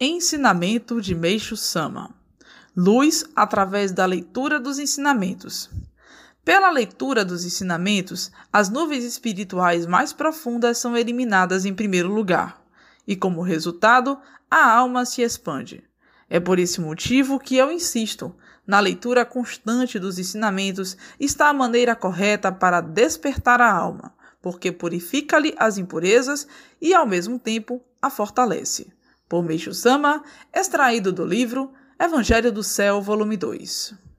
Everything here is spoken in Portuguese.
Ensinamento de Meixo Sama Luz através da leitura dos ensinamentos. Pela leitura dos ensinamentos, as nuvens espirituais mais profundas são eliminadas em primeiro lugar, e como resultado, a alma se expande. É por esse motivo que eu insisto: na leitura constante dos ensinamentos está a maneira correta para despertar a alma, porque purifica-lhe as impurezas e, ao mesmo tempo, a fortalece por Meixo Sama, extraído do livro Evangelho do Céu, volume 2.